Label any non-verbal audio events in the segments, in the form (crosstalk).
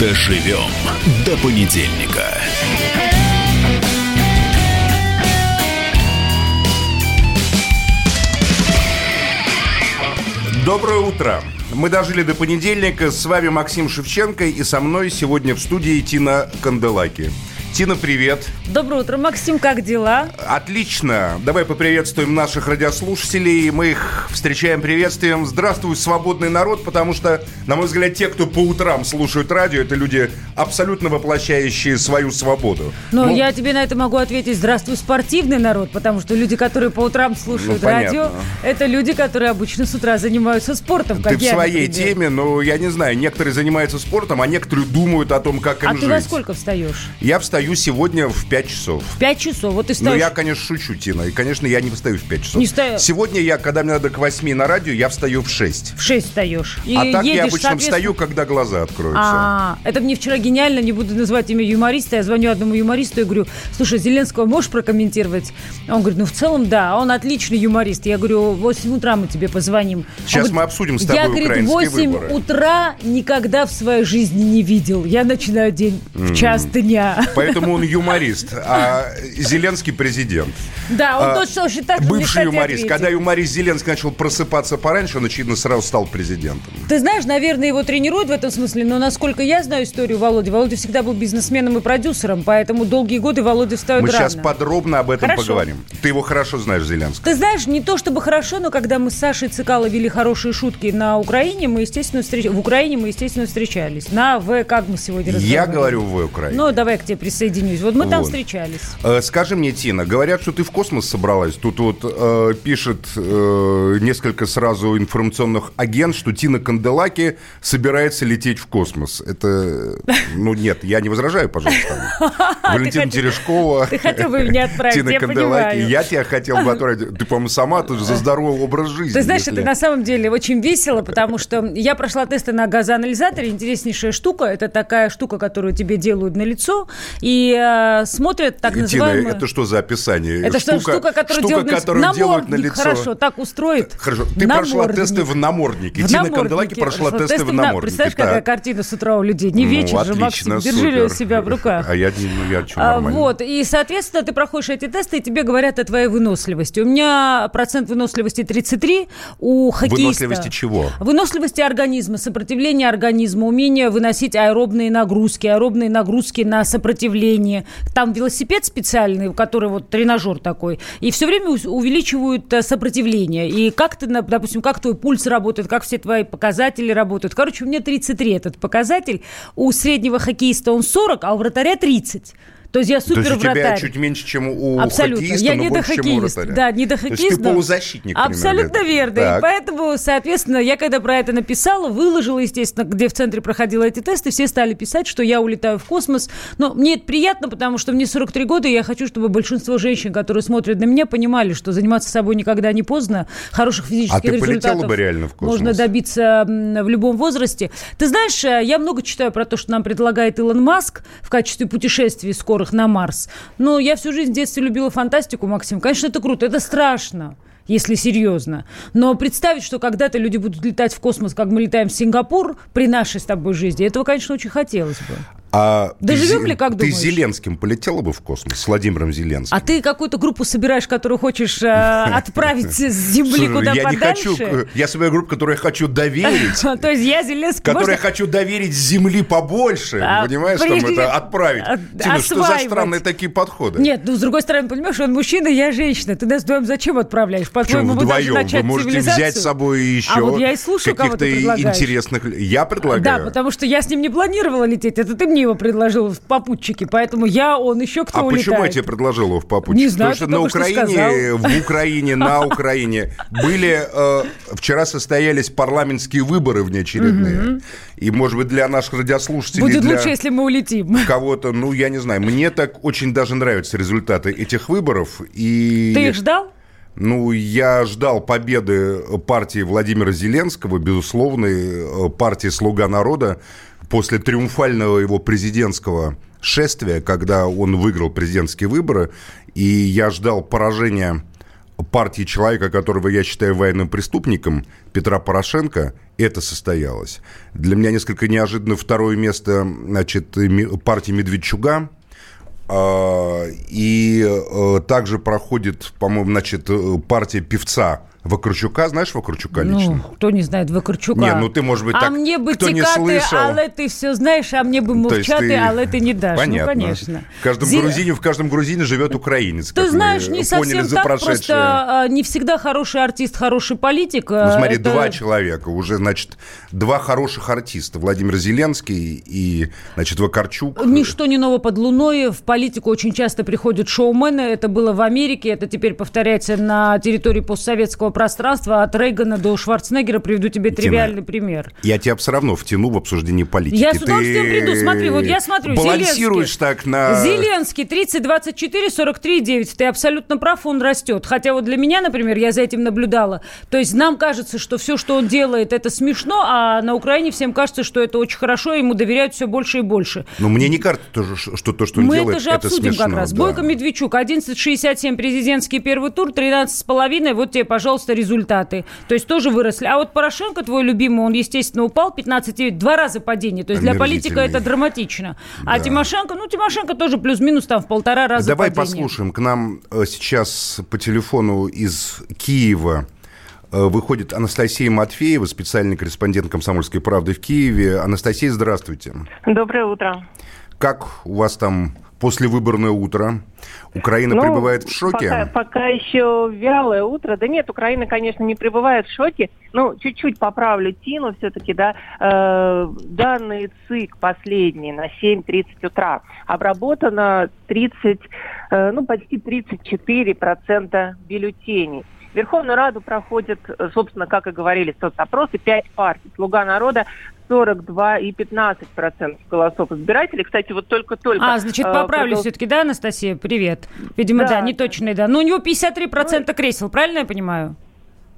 Доживем до понедельника. Доброе утро. Мы дожили до понедельника. С вами Максим Шевченко и со мной сегодня в студии Тина Канделаки. Тина, привет. Доброе утро, Максим, как дела? Отлично. Давай поприветствуем наших радиослушателей. Мы их встречаем приветствием. Здравствуй, свободный народ, потому что, на мой взгляд, те, кто по утрам слушают радио, это люди, абсолютно воплощающие свою свободу. Но ну, я тебе на это могу ответить. Здравствуй, спортивный народ, потому что люди, которые по утрам слушают Ну, радио, это люди, которые обычно с утра занимаются спортом. Ты в я, своей например. теме, но я не знаю, некоторые занимаются спортом, а некоторые думают о том, как им А жить. ты во сколько встаешь? Я встаю сегодня в 5 часов. В 5 часов. Вот Ну, встаешь. я, конечно, шучу, Тина. И, конечно, я не встаю в 5 часов. Не встаю. Сегодня я, когда мне надо к 8 на радио, я встаю в 6. В 6 встаешь. И а так я едешь, обычно соответственно- встаю, когда глаза откроются. А, это мне вчера гениально, не буду называть имя юмориста. Я звоню одному юмористу и говорю, слушай, Зеленского можешь прокомментировать? Он говорит, ну в целом да, он отличный юморист. Я говорю, в 8 утра мы тебе позвоним. Он Сейчас говорит, мы обсудим с тобой Я, говорит, в украинские 8 выборы. утра никогда в своей жизни не видел. Я начинаю день в час дня. Поэтому он юморист, а Зеленский президент. Да, он А, точно очень так же мне, Бывший юморист. ответил. Когда юморист Зеленский начал просыпаться пораньше, он, очевидно, сразу стал президентом. Ты знаешь, наверное, его тренируют в этом смысле, но насколько я знаю историю Володи, Володя всегда был бизнесменом и продюсером, поэтому долгие годы Володя встает Мы рано. сейчас подробно об этом Хорошо. поговорим. Ты его хорошо знаешь, Зеленский. Ты знаешь, не то чтобы хорошо, но когда мы с Сашей Цикало вели хорошие шутки на Украине, мы, естественно, встреч... в Украине мы, естественно, встречались. На В, как мы сегодня Я разговаривали. говорю в Украине. Ну, давай я к тебе присоединюсь. Вот мы там Вот. встречались. Э, Скажи мне, Тина, говорят, что ты в космос собралась. Тут вот э, пишет э, несколько сразу информационных агент, что Тина Канделаки собирается лететь в космос. Это, ну нет, я не возражаю, пожалуйста. (laughs) Валентина Терешкова. ты хотел бы меня отправить, Тина Канделаки. Я тебя хотел бы отправить. Ты, по-моему, сама тоже за здоровый образ жизни. Ты знаешь, это на самом деле очень весело, потому что я прошла тесты на газоанализаторе. Интереснейшая штука. Это такая штука, которую тебе делают на лицо и э, смотрят так Тина, называемую... это что за описание? Это что, штука, которую делают на лицо? которую делают на Намордник, лицо. Хорошо, так устроит. Хорошо, ты прошла Намордник. тесты в наморднике. В Тина наморднике. Канделаки прошла Прошла тесты в на- наморднике. Представляешь, Так. какая картина с утра у людей? Не Ну, вечер же, отлично, Максим. Держи супер. себя в руках. А я, не- ну, я что, А, нормально. Вот, и, соответственно, ты проходишь эти тесты, и тебе говорят о твоей выносливости. У меня процент выносливости 33, у хоккеиста... Выносливости чего? Выносливости организма, сопротивление организма, умение выносить аэробные нагрузки, аэробные нагрузки на сопротивление. Там велосипед специальный, который вот тренажер такой, и все время увеличивают э, сопротивление. И как ты, допустим, как твой пульс работает, как все твои показатели работают. Короче, у меня 33 этот показатель, у среднего хоккеиста он 40, а у вратаря 30. То есть я То супер есть у тебя вратарь. чуть меньше, чем у Абсолютно. хоккеиста, я но не у хоккеист. Да, не То есть ты полузащитник примерно, Абсолютно это. верно. Так. И поэтому, соответственно, я когда про это написала, выложила, естественно, где в центре проходила эти тесты, все стали писать, что я улетаю в космос. Но мне это приятно, потому что мне 43 года, и я хочу, чтобы большинство женщин, которые смотрят на меня, понимали, что заниматься собой никогда не поздно. Хороших физических А ты результатов бы реально в космос? можно добиться в любом возрасте. Ты знаешь, э, я много читаю про то, что нам предлагает Илон Маск в качестве путешествий скорых на Марс. Но я всю жизнь в детстве любила фантастику, Максим. Конечно, это круто, это страшно если серьезно. Но представить, что когда-то люди будут летать в космос, как мы летаем в Сингапур при нашей с тобой жизни, этого, конечно, очень хотелось бы. А Доживем ты, ли, как ты думаешь? с Зеленским полетела бы в космос? С Владимиром Зеленским? А ты какую-то группу собираешь, которую хочешь э, (laughs) отправить с Земли куда я не хочу... Я собираю группу, которую я хочу доверить. (laughs) То есть я Зеленский... Которую я хочу доверить земли побольше. А, понимаешь, там это отправить. а, Тина, что за странные такие подходы? Нет, ну, с другой стороны, понимаешь, он мужчина, я женщина. Ты нас вдвоем зачем отправляешь? По-твоему, мы должны вдвоем. Вы начать можете взять с собой еще А кого каких-то ты интересных... Я предлагаю. Да, потому что я с ним не планировала лететь. Это ты мне его предложил в попутчике. Поэтому я, он, еще кто А улетает. почему я тебе предложил его в попутчик? Не знаю, Потому что на Украине, в Украине, на Украине были... э, вчера состоялись парламентские выборы внеочередные. И, может быть, для наших радиослушателей... Будет лучше, если мы улетим. кого-то, ну, я не знаю. Мне так очень даже нравятся результаты этих выборов. И... Ты их ждал? Ну, я ждал победы партии Владимира Зеленского, безусловной э, партии «Слуга народа», после триумфального его президентского шествия, когда он выиграл президентские выборы, и я ждал поражения партии человека, которого я считаю военным преступником, Петра Порошенко, это состоялось. Для меня несколько неожиданно второе место значит, партии Медведчуга. А, и э, также проходит, по-моему, значит, э, партия певца Вакарчука, знаешь Вакарчука ну, лично? Ну, кто не знает Вакарчука? Не, ну ты, может быть, а так, мне бы кто не слышал. але ты все знаешь, а мне бы мовчати, ты... але ты не дашь. Ну, Понятно. Ну, конечно. В каждом, Зи... грузине, в каждом грузине живет украинец, Ты знаешь, не совсем так, прошедшее. просто а, не всегда хороший артист, хороший политик. Ну, смотри, это... два человека, уже, значит, два хороших артиста. Владимир Зеленский и, значит, Вакарчук. Ничто не ново под луной. В политику очень часто приходят шоумены. Это было в Америке, это теперь повторяется на территории постсоветского пространства от Рейгана до Шварценеггера приведу тебе тривиальный Тина, пример. Я тебя все равно втяну в обсуждение политики. Я с удовольствием приду. Смотри, вот я смотрю. Балансируешь Зеленский. так на... Зеленский 30, 24, 43, 9. Ты абсолютно прав, он растет. Хотя вот для меня, например, я за этим наблюдала. То есть нам кажется, что все, что он делает, это смешно, а на Украине всем кажется, что это очень хорошо, ему доверяют все больше и больше. Но мне не кажется, что то, что он Мы делает, это же это обсудим смешно, как раз. Да. Бойко Медведчук, 11,67 президентский первый тур, 13,5. Вот тебе, пожалуйста, результаты. То есть тоже выросли. А вот Порошенко, твой любимый, он, естественно, упал 15, два раза падение. То есть для политика это драматично. А да. Тимошенко, ну, Тимошенко тоже плюс-минус там в полтора раза Давай падение. послушаем. К нам э, сейчас по телефону из Киева э, выходит Анастасия Матфеева, специальный корреспондент «Комсомольской правды» в Киеве. Анастасия, здравствуйте. Доброе утро. Как у вас там послевыборное утро? Украина ну, пребывает в шоке? Пока, пока еще вялое утро. Да нет, Украина, конечно, не пребывает в шоке. Ну, чуть-чуть поправлю Тину все-таки, да. Э, данные ЦИК последние на 7.30 утра. Обработано 30, э, ну, почти 34% бюллетеней. Верховную Раду проходят, собственно, как и говорили соцопросы, пять партий. «Слуга народа» 42 и 15 процентов голосов избирателей. Кстати, вот только-только... А, значит, э, поправлю продол... все-таки, да, Анастасия? Привет. Видимо, да, да неточный, да. Но ну, у него 53 процента ну, кресел, правильно я понимаю?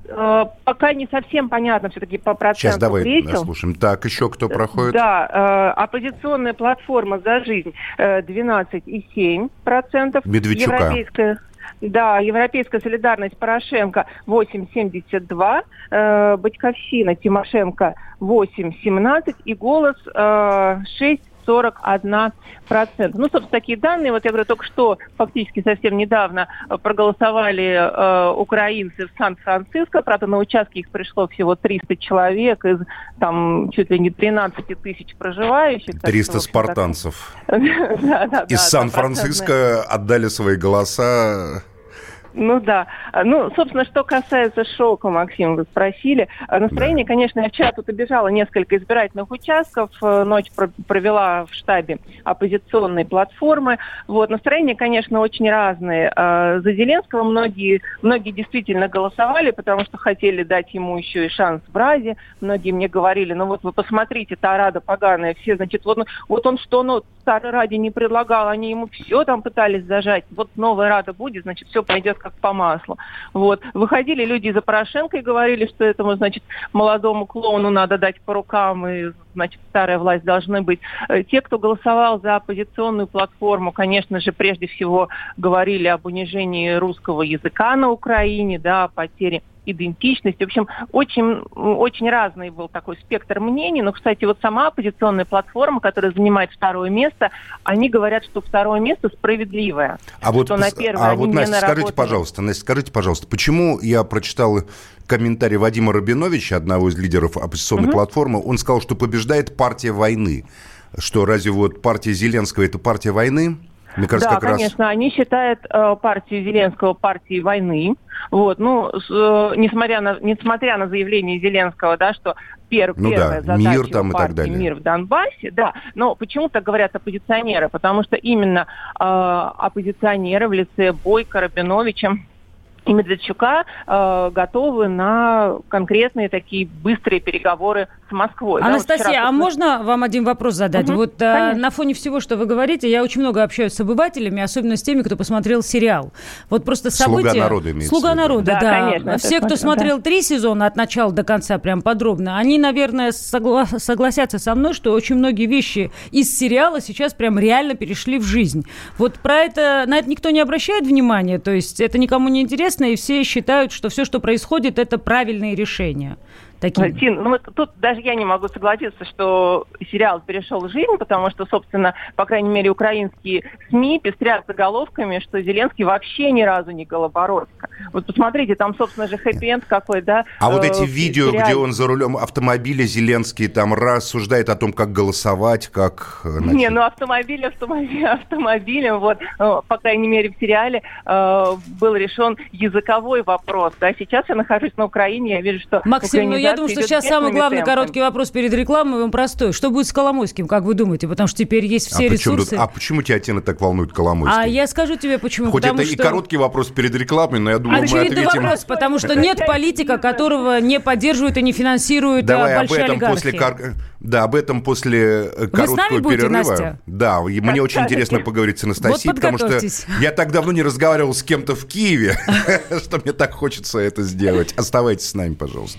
Э, пока не совсем понятно все-таки по проценту Сейчас давай кресел. слушаем. Так, еще кто проходит? Да, э, оппозиционная платформа «За жизнь» э, 12,7 процентов. Медведчука. Европейская да, Европейская солидарность Порошенко 8,72, э, Батьковщина Тимошенко 8,17 и голос э, 6 41%. Ну, собственно, такие данные, вот я говорю, только что, фактически совсем недавно э, проголосовали э, украинцы в Сан-Франциско, правда, на участке их пришло всего 300 человек из там чуть ли не 13 тысяч проживающих. 300 спартанцев. (laughs) Из Сан-Франциско отдали свои голоса ну да. Ну, собственно, что касается шока, Максим, вы спросили. Настроение, да. конечно, я вчера тут обижала несколько избирательных участков, э, ночь провела в штабе оппозиционной платформы. Вот, настроение, конечно, очень разные. Э, за Зеленского многие, многие действительно голосовали, потому что хотели дать ему еще и шанс в Разе. Многие мне говорили, ну вот вы посмотрите, та Рада поганая, все, значит, вот, вот он что, ну, Старой Раде не предлагал, они ему все там пытались зажать. Вот новая Рада будет, значит, все пойдет как по маслу. Вот. Выходили люди за Порошенко и говорили, что этому, значит, молодому клоуну надо дать по рукам, и, значит, старая власть должны быть. Э, те, кто голосовал за оппозиционную платформу, конечно же, прежде всего говорили об унижении русского языка на Украине, да, о потере идентичности. В общем, очень, очень разный был такой спектр мнений. Но, кстати, вот сама оппозиционная платформа, которая занимает второе место, они говорят, что второе место справедливое. А вот, на первое а вот Настя, скажите, пожалуйста, Настя, скажите, пожалуйста, почему я прочитал комментарий Вадима Рабиновича, одного из лидеров оппозиционной угу. платформы, он сказал, что побеждает партия войны. Что разве вот партия Зеленского это партия войны? Мне кажется, да, как конечно, раз... они считают э, партию Зеленского партией войны. Вот, ну, с, э, несмотря на несмотря на заявление Зеленского, да, что пер, ну первая да, задача мир там и так далее. мир в Донбассе, да, но почему-то говорят оппозиционеры, потому что именно э, оппозиционеры в лице Бойко, Рабиновича и Медведчука э, готовы на конкретные такие быстрые переговоры с Москвой. Анастасия, да, вот вчера... а можно вам один вопрос задать? Угу, вот э, на фоне всего, что вы говорите, я очень много общаюсь с обывателями, особенно с теми, кто посмотрел сериал. Вот просто события... Слуга народа имеется Слуга народа, да. да. Конечно, Все, кто смотрел да. три сезона от начала до конца, прям подробно, они, наверное, согла... согласятся со мной, что очень многие вещи из сериала сейчас прям реально перешли в жизнь. Вот про это, на это никто не обращает внимания, то есть это никому не интересно, известно, и все считают, что все, что происходит, это правильные решения таким? Тин, ну вот тут даже я не могу согласиться, что сериал перешел в жизнь, потому что, собственно, по крайней мере, украинские СМИ пестрят заголовками, что Зеленский вообще ни разу не Голобородска. Вот посмотрите, там, собственно же, хэппи-энд какой, да? А э, вот эти видео, сериале. где он за рулем автомобиля Зеленский там рассуждает о том, как голосовать, как... Э, значит... Не, ну автомобиль, автомобиль, (laughs) автомобилем, вот, ну, по крайней мере, в сериале э, был решен языковой вопрос, да, сейчас я нахожусь на Украине, я вижу, что... Максим, ну я я думаю, что сейчас самый главный темпами. короткий вопрос перед рекламой, он простой. Что будет с Коломойским, как вы думаете? Потому что теперь есть все а ресурсы. Почему, а почему тебя, Тина, так волнует Коломойский? А я скажу тебе, почему. Хоть потому это что... и короткий вопрос перед рекламой, но я думаю, Очевидный мы ответим... вопрос, потому что нет (laughs) политика, которого не поддерживает и не финансирует Давай большие об этом олигархи. после да, об этом после э, короткого будете, перерыва. Настя? Да, и мне очень интересно поговорить с Анастасией, вот потому что я так давно не разговаривал с кем-то в Киеве, (laughs) что мне так хочется это сделать. Оставайтесь с нами, пожалуйста.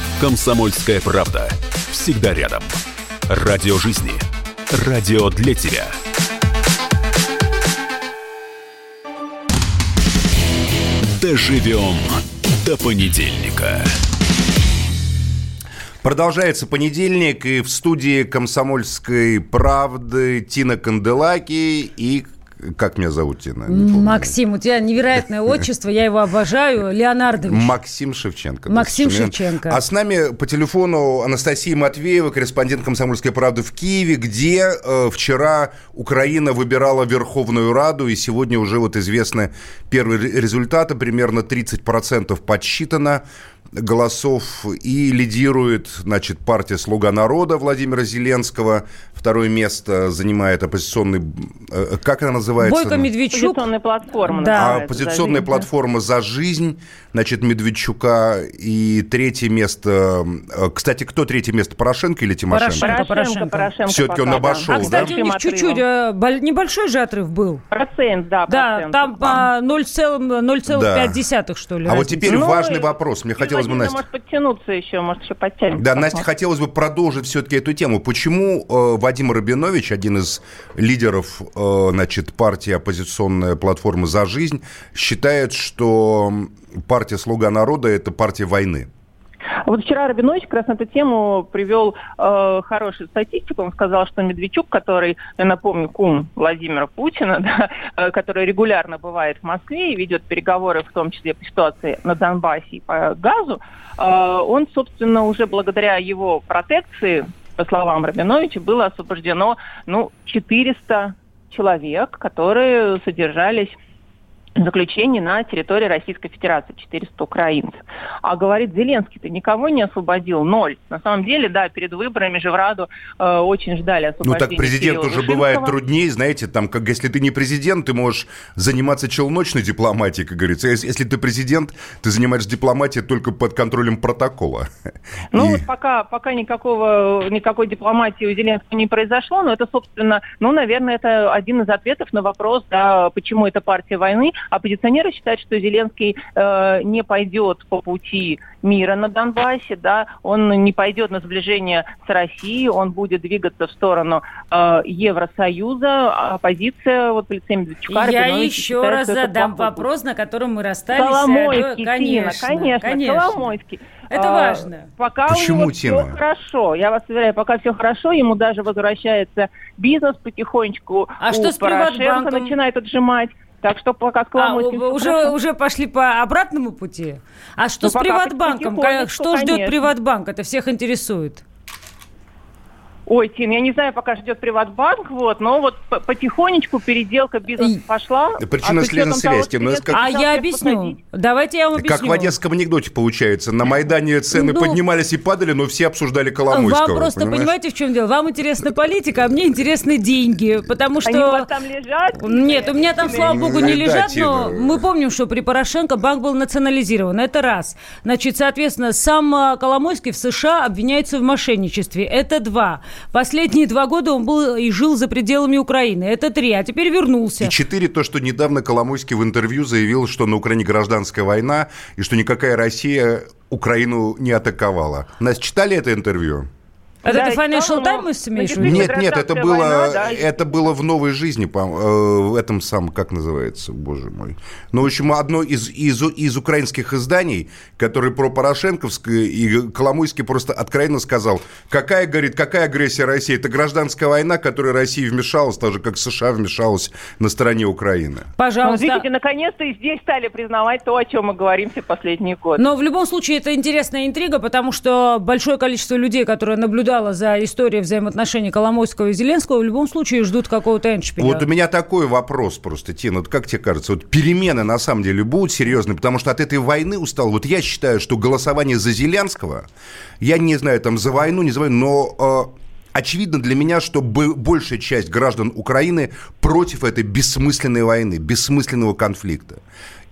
«Комсомольская правда». Всегда рядом. Радио жизни. Радио для тебя. Доживем до понедельника. Продолжается понедельник, и в студии «Комсомольской правды» Тина Канделаки и как меня зовут, Тина? Максим, у тебя невероятное (laughs) отчество, я его обожаю. Леонардович. Максим Шевченко. Максим да, Шевченко. А с нами по телефону Анастасия Матвеева, корреспондент «Комсомольской правды» в Киеве, где э, вчера Украина выбирала Верховную Раду, и сегодня уже вот известны первые результаты, примерно 30% подсчитано голосов и лидирует, значит, партия «Слуга народа» Владимира Зеленского. Второе место занимает оппозиционный... Э, как она называется? Бойко Медведчук. Оппозиционная платформа. Да. Оппозиционная платформа «За жизнь», значит, Медведчука. И третье место... Э, кстати, кто третье место, Порошенко или Тимошенко? Порошенко, Порошенко. Порошенко Все-таки он обошел, а, кстати, да? у них чуть-чуть э, небольшой же отрыв был. Процент, да. Да, там 0,5, да. что ли. А разница. вот теперь ну, важный вопрос. Мне хотелось бы, Настя... может подтянуться еще, может еще подтянется. Да, Настя, хотелось бы продолжить все-таки эту тему. Почему э, Вадим Рабинович, один из лидеров э, значит, партии оппозиционная платформа «За жизнь», считает, что партия «Слуга народа» – это партия войны? Вот вчера Рабинович как раз на эту тему привел э, хорошую статистику. Он сказал, что Медведчук, который, я напомню, кум Владимира Путина, (laughs) да, э, который регулярно бывает в Москве и ведет переговоры, в том числе по ситуации на Донбассе и по газу, э, он, собственно, уже благодаря его протекции, по словам Рабиновича, было освобождено ну, 400 человек, которые содержались заключений на территории Российской Федерации, 400 украинцев. А говорит Зеленский, ты никого не освободил, ноль. На самом деле, да, перед выборами же в Раду э, очень ждали освобождения. Ну так президент уже бывает труднее, знаете, там, как если ты не президент, ты можешь заниматься челночной дипломатией, как говорится. Если, если ты президент, ты занимаешься дипломатией только под контролем протокола. Ну И... вот пока, пока никакого, никакой дипломатии у Зеленского не произошло, но это, собственно, ну, наверное, это один из ответов на вопрос, да, почему это партия войны, Оппозиционеры считают, что Зеленский э, не пойдет по пути мира на Донбассе, да, он не пойдет на сближение с Россией, он будет двигаться в сторону э, Евросоюза, оппозиция вот в лице Медведчука. Я еще считает, раз задам вопрос, на котором мы расстались. Коломойский, конечно, конечно, конечно, Коломойский. Это а, важно. Пока Почему, у него Тина? все хорошо. Я вас уверяю, пока все хорошо, ему даже возвращается бизнес потихонечку. А у что с Порошенко начинает отжимать. Так что пока а, уже, уже пошли по обратному пути? А что ну, с Приватбанком? Что ждет Приватбанк? Это всех интересует. Ой, Тим, я не знаю, пока ждет Приватбанк, вот, но вот потихонечку переделка бизнеса пошла. Причинно-следственная связь, Тим, ну, как... А я объясню. Посадить. Давайте я вам объясню. Как в одесском анекдоте получается. На Майдане цены ну, поднимались и падали, но все обсуждали Коломойского. Вам просто понимаешь? понимаете, в чем дело? Вам интересна политика, а мне интересны деньги, потому что... Они у вас там лежат? Нет, у меня там, слава богу, не лежат, но мы помним, что при Порошенко банк был национализирован. Это раз. Значит, соответственно, сам а, Коломойский в США обвиняется в мошенничестве. Это два. Последние два года он был и жил за пределами Украины. Это три, а теперь вернулся. И четыре, то, что недавно Коломойский в интервью заявил, что на Украине гражданская война, и что никакая Россия Украину не атаковала. Нас читали это интервью? Это да, ты Financial Times имеешь в виду? Нет, нет, это было, война, да. это было в «Новой жизни», по, э, в этом самом, как называется, боже мой. Ну, в общем, одно из, из, из украинских изданий, которое про Порошенковское, и Коломойский просто откровенно сказал, какая, говорит, какая агрессия России? Это гражданская война, в которой Россия вмешалась, так же, как США вмешалась на стороне Украины. Пожалуйста. Ну, видите, наконец-то и здесь стали признавать то, о чем мы говорим все последние годы. Но в любом случае это интересная интрига, потому что большое количество людей, которые наблюдают наблюдала за историей взаимоотношений Коломойского и Зеленского, в любом случае ждут какого-то эншпиля. Вот у меня такой вопрос просто, Тина. Вот как тебе кажется, вот перемены на самом деле будут серьезные? Потому что от этой войны устал. Вот я считаю, что голосование за Зеленского, я не знаю, там, за войну, не за войну, но... Э, Очевидно для меня, что большая часть граждан Украины против этой бессмысленной войны, бессмысленного конфликта.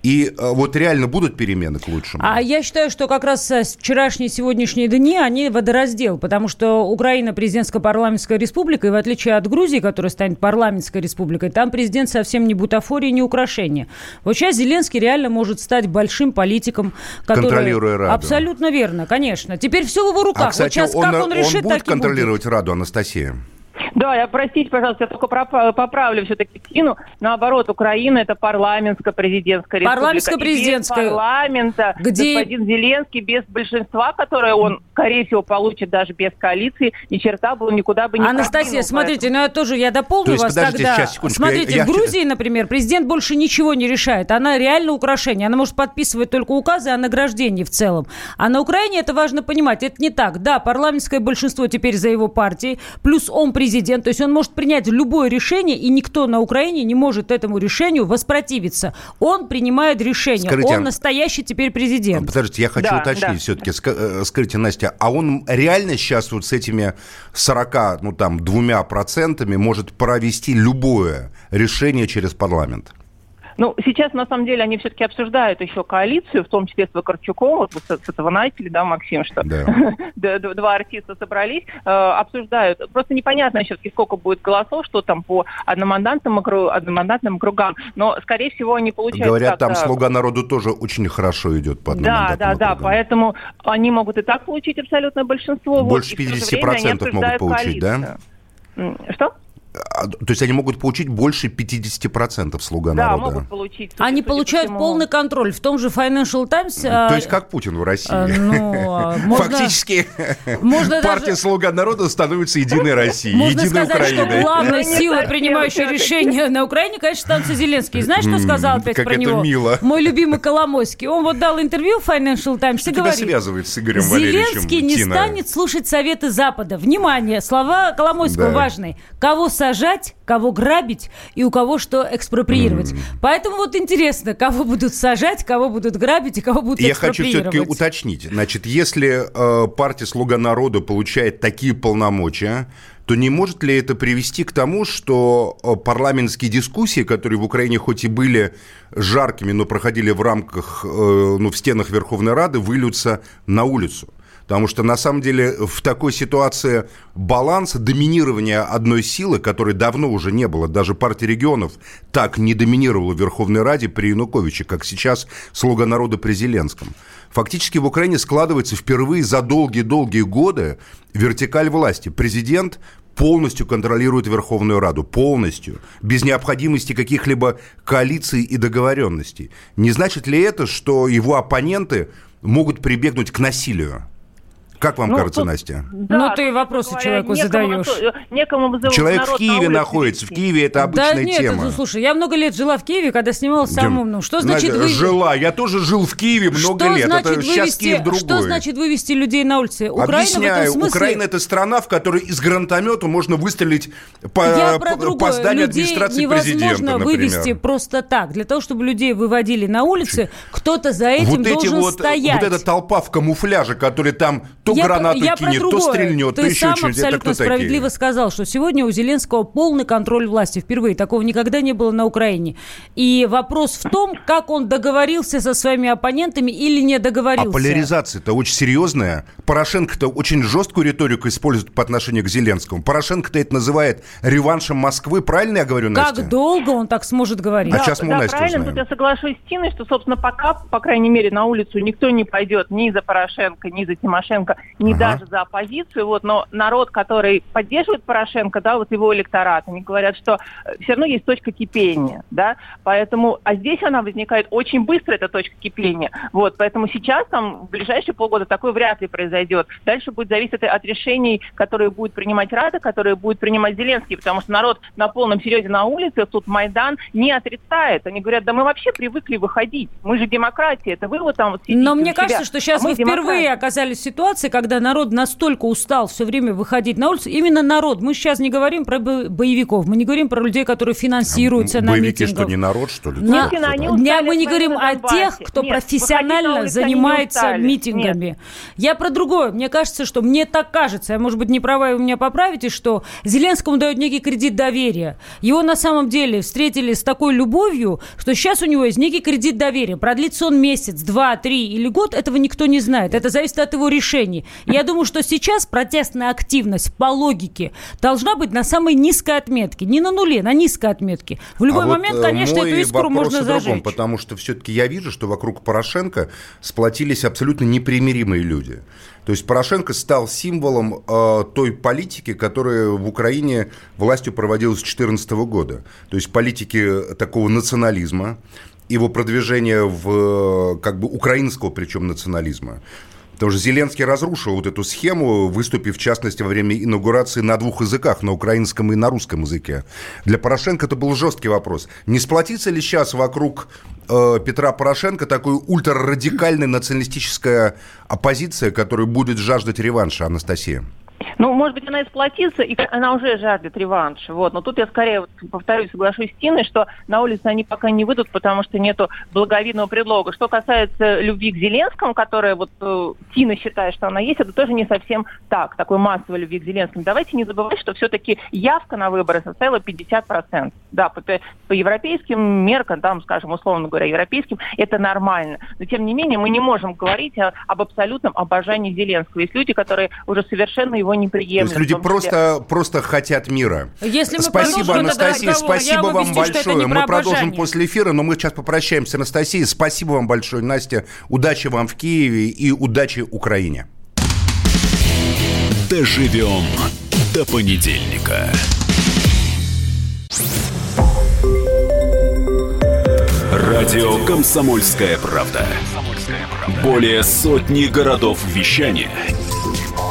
И э, вот реально будут перемены к лучшему? А я считаю, что как раз э, вчерашние и сегодняшние дни, они водораздел, потому что Украина президентско-парламентская республика, и в отличие от Грузии, которая станет парламентской республикой, там президент совсем не бутафория, не украшение. Вот сейчас Зеленский реально может стать большим политиком, который... Контролируя Раду. Абсолютно верно, конечно. Теперь все в его руках. А, кстати, вот сейчас он, как он, он решит, он будет контролировать будет. Раду, Анастасия? Да, я, простите, пожалуйста, я только поправлю все-таки Тину. Наоборот, Украина – это парламентская президентская республика. Парламентская президентская. без парламента где... господин Зеленский без большинства, которое он, скорее всего, получит даже без коалиции, ни черта бы никуда бы не Анастасия, смотрите, ну я тоже, я дополню То вас тогда. Сейчас, смотрите, я, я... в Грузии, например, президент больше ничего не решает. Она реально украшение. Она может подписывать только указы о награждении в целом. А на Украине это важно понимать. Это не так. Да, парламентское большинство теперь за его партией, плюс он президент президент, то есть он может принять любое решение, и никто на Украине не может этому решению воспротивиться. Он принимает решение, скажите, он настоящий теперь президент. Подождите, я хочу да, уточнить да. все-таки. Э, скажите, Настя, а он реально сейчас вот с этими 40, ну там, двумя процентами может провести любое решение через парламент? Ну, сейчас, на самом деле, они все-таки обсуждают еще коалицию, в том числе с Вакарчуком, вот с, с этого начали, да, Максим, что да. (laughs) два артиста собрались, э, обсуждают. Просто непонятно все-таки, сколько будет голосов, что там по одномандатным кругам, но, скорее всего, они получают... Говорят, там «Слуга народу» тоже очень хорошо идет по Да, да, да, поэтому они могут и так получить абсолютное большинство. Больше вот, 50% могут получить, коалицию. да? Что? А, то есть они могут получить больше 50% слуга да, народа. Да, могут получить. Они получают полный контроль. В том же Financial Times... То есть как Путин в России. А, ну, (laughs) можно, Фактически можно партия даже... «Слуга народа» становится единой Россией, можно единой сказать, Украиной. что главная сила, принимающая решения на Украине, конечно, станция Зеленский. Знаешь, что сказал опять как про это него? мило. Мой любимый Коломойский. Он вот дал интервью Financial Times что и говорит... связывает с Игорем Зеленский не станет слушать советы Запада. Внимание, слова Коломойского да. важные. Кого сажать, кого грабить и у кого что экспроприировать. Mm. Поэтому вот интересно, кого будут сажать, кого будут грабить и кого будут Я экспроприировать. хочу все-таки уточнить. Значит, если э, партия «Слуга народа» получает такие полномочия, то не может ли это привести к тому, что э, парламентские дискуссии, которые в Украине хоть и были жаркими, но проходили в рамках, э, ну, в стенах Верховной Рады, выльются на улицу? Потому что, на самом деле, в такой ситуации баланса, доминирования одной силы, которой давно уже не было, даже партия регионов так не доминировала в Верховной Раде при Януковиче, как сейчас «Слуга народа» при Зеленском. Фактически в Украине складывается впервые за долгие-долгие годы вертикаль власти. Президент полностью контролирует Верховную Раду, полностью, без необходимости каких-либо коалиций и договоренностей. Не значит ли это, что его оппоненты могут прибегнуть к насилию? Как вам Ну, кажется, тут- Настя? Да, Ну, ты вопросы говоря, человеку некому задаешь. на то- Некому Человек в на Киеве улицу находится. В. Киеве это Да обычная нет, тема. это, слушай, я много лет жила в Киеве, когда снималась самым Дим, умным. Что значит Настя, вы... Жила. Я тоже жил в Киеве много что лет. значит это сейчас вывести, Киев другой. Что значит вывести людей на улицы? Украина Объясняю, в этом смысле... Украина это страна, в которой из гранатомета можно выстрелить по, Я по- по зданию людей администрации невозможно президента, например. вывести просто так. Для того, чтобы людей выводили на улицы, кто-то за этим вот эти должен вот, стоять. вот эта толпа в камуфляже, который там то Я гранату я про кинет, то стрельнет, Ты то еще сам что-нибудь. Это абсолютно кто справедливо такие? сказал, что сегодня у Зеленского полный контроль власти. Впервые такого никогда не было на Украине. И вопрос в том, как он договорился со своими оппонентами или не А договорился. поляризация-то очень серьезная. Порошенко-то очень жесткую риторику использует по отношению к Зеленскому. Порошенко-то это называет реваншем Москвы. Правильно я говорю, Настя? Как долго он так сможет говорить? А сейчас мы да, Насти правильно, узнаем. тут я соглашусь с Тиной, что, собственно, пока, по крайней мере, на улицу никто не пойдет ни за Порошенко, ни за Тимошенко, ни Ага. даже за оппозицию. Вот, но народ, который поддерживает Порошенко, да, вот его электорат, они говорят, что все равно есть точка кипения, да, поэтому, а здесь она возникает очень быстро, эта точка кипения. Вот, поэтому сейчас, там, в ближайшие полгода такое вряд ли произойдет. Дальше будет зависеть это от решений, которые будет принимать Рада, которые будет принимать Зеленский, потому что народ на полном серьезе на улице, тут Майдан не отрицает. Они говорят, да мы вообще привыкли выходить. Мы же демократия, это вы вот там вот сидите Но мне себя, кажется, что сейчас а мы вы впервые демократия». оказались в ситуации, когда народ настолько устал все время выходить на улицу. Именно народ. Мы сейчас не говорим про бо- боевиков, мы не говорим про людей, которые финансируются на Боевики митингах. что, не народ, что ли? Это? устали Не, мы не говорим о тех, кто Нет, профессионально не занимается митингами. Нет. Я про другое. Мне кажется, что мне так кажется, я, может быть, не права, и вы меня поправите, что Зеленскому дают некий кредит доверия. Его на самом деле встретили с такой любовью, что сейчас у него есть некий кредит доверия. Продлится он месяц, два, три или год, этого никто не знает. Это зависит от его решений. И Я думаю, что сейчас протестная активность по логике должна быть на самой низкой отметке. Не на нуле, на низкой отметке. В любой А вот, момент, э, конечно, эту искру можно о другом, зажечь. потому что все-таки я вижу, что вокруг Порошенко сплотились абсолютно непримиримые люди. То есть Порошенко стал символом э, той политики, которая в Украине властью проводилась с 2014 года. То есть политики такого национализма, его продвижение в э, как бы украинского причем национализма. Потому что Зеленский разрушил вот эту схему, выступив, в частности, во время инаугурации на двух языках, на украинском и на русском языке. Для Порошенко это был жесткий вопрос. Не сплотится ли сейчас вокруг э, Петра Порошенко такой ультрарадикальная националистическая оппозиция, которая будет жаждать реванша, Анастасия? Ну, может быть, она и сплотится, и она уже жаждет реванша. Вот. Но тут я скорее, повторюсь, соглашусь с Тиной, что на улице они пока не выйдут, потому что нету благовидного предлога. Что касается любви к Зеленскому, которая вот э, Тина считает, что она есть, это тоже не совсем так, такой массовой любви к Зеленскому. Давайте не забывать, что все-таки явка на выборы составила 50%. Да, по, по европейским меркам, там, скажем, условно говоря, европейским, это нормально. Но, тем не менее, мы не можем говорить о- об абсолютном обожании Зеленского. Есть люди, которые уже совершенно его не То приемлют. есть люди просто, просто хотят мира. Если мы Спасибо, Анастасия, спасибо вам объясню, большое. Мы продолжим после эфира, но мы сейчас попрощаемся, Анастасия. Спасибо вам большое, Настя. Удачи вам в Киеве и удачи Украине. Доживем до понедельника. Радио «Комсомольская правда». Более сотни городов вещания